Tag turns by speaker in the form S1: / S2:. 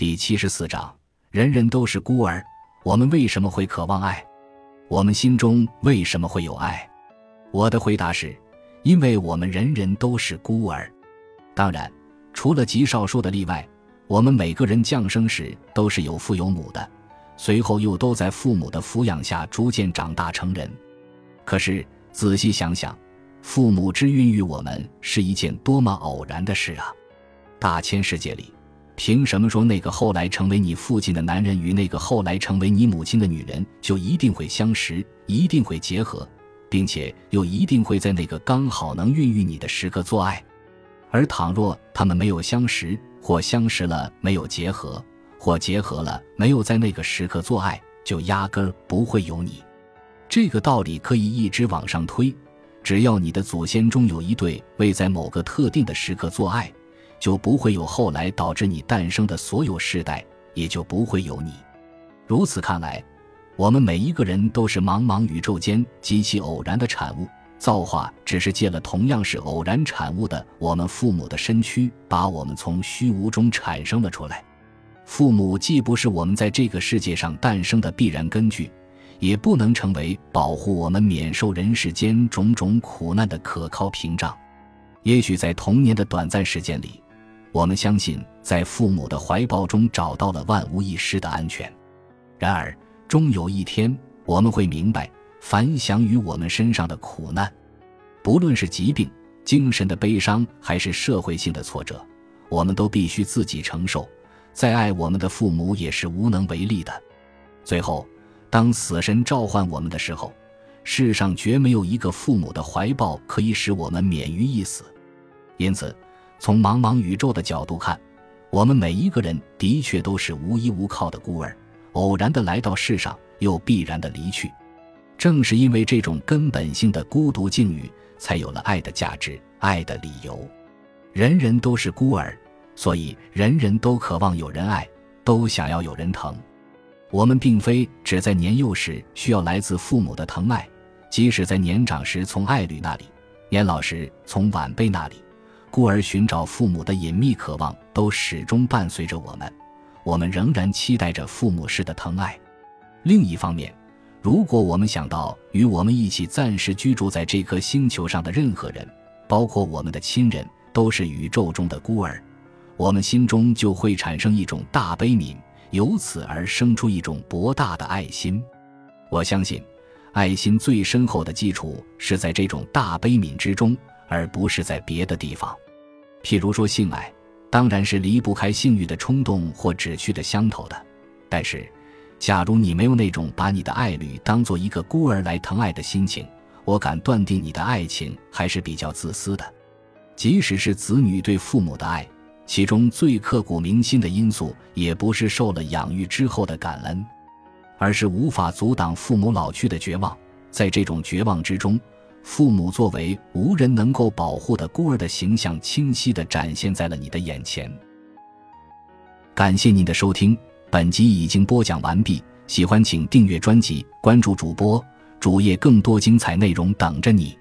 S1: 第七十四章，人人都是孤儿。我们为什么会渴望爱？我们心中为什么会有爱？我的回答是：因为我们人人都是孤儿。当然，除了极少数的例外，我们每个人降生时都是有父有母的，随后又都在父母的抚养下逐渐长大成人。可是仔细想想，父母之孕育我们是一件多么偶然的事啊！大千世界里，凭什么说那个后来成为你父亲的男人与那个后来成为你母亲的女人就一定会相识，一定会结合，并且又一定会在那个刚好能孕育你的时刻做爱？而倘若他们没有相识，或相识了没有结合，或结合了没有在那个时刻做爱，就压根儿不会有你。这个道理可以一直往上推，只要你的祖先中有一对未在某个特定的时刻做爱，就不会有后来导致你诞生的所有世代，也就不会有你。如此看来，我们每一个人都是茫茫宇宙间极其偶然的产物，造化只是借了同样是偶然产物的我们父母的身躯，把我们从虚无中产生了出来。父母既不是我们在这个世界上诞生的必然根据。也不能成为保护我们免受人世间种种苦难的可靠屏障。也许在童年的短暂时间里，我们相信在父母的怀抱中找到了万无一失的安全。然而，终有一天，我们会明白，凡降于我们身上的苦难，不论是疾病、精神的悲伤，还是社会性的挫折，我们都必须自己承受。再爱我们的父母，也是无能为力的。最后。当死神召唤我们的时候，世上绝没有一个父母的怀抱可以使我们免于一死。因此，从茫茫宇宙的角度看，我们每一个人的确都是无依无靠的孤儿，偶然的来到世上，又必然的离去。正是因为这种根本性的孤独境遇，才有了爱的价值、爱的理由。人人都是孤儿，所以人人都渴望有人爱，都想要有人疼。我们并非只在年幼时需要来自父母的疼爱，即使在年长时从爱侣那里，年老时从晚辈那里，故而寻找父母的隐秘渴望都始终伴随着我们。我们仍然期待着父母式的疼爱。另一方面，如果我们想到与我们一起暂时居住在这颗星球上的任何人，包括我们的亲人，都是宇宙中的孤儿，我们心中就会产生一种大悲悯。由此而生出一种博大的爱心，我相信，爱心最深厚的基础是在这种大悲悯之中，而不是在别的地方。譬如说性爱，当然是离不开性欲的冲动或只趣的相投的。但是，假如你没有那种把你的爱侣当做一个孤儿来疼爱的心情，我敢断定你的爱情还是比较自私的。即使是子女对父母的爱。其中最刻骨铭心的因素，也不是受了养育之后的感恩，而是无法阻挡父母老去的绝望。在这种绝望之中，父母作为无人能够保护的孤儿的形象，清晰地展现在了你的眼前。感谢您的收听，本集已经播讲完毕。喜欢请订阅专辑，关注主播主页，更多精彩内容等着你。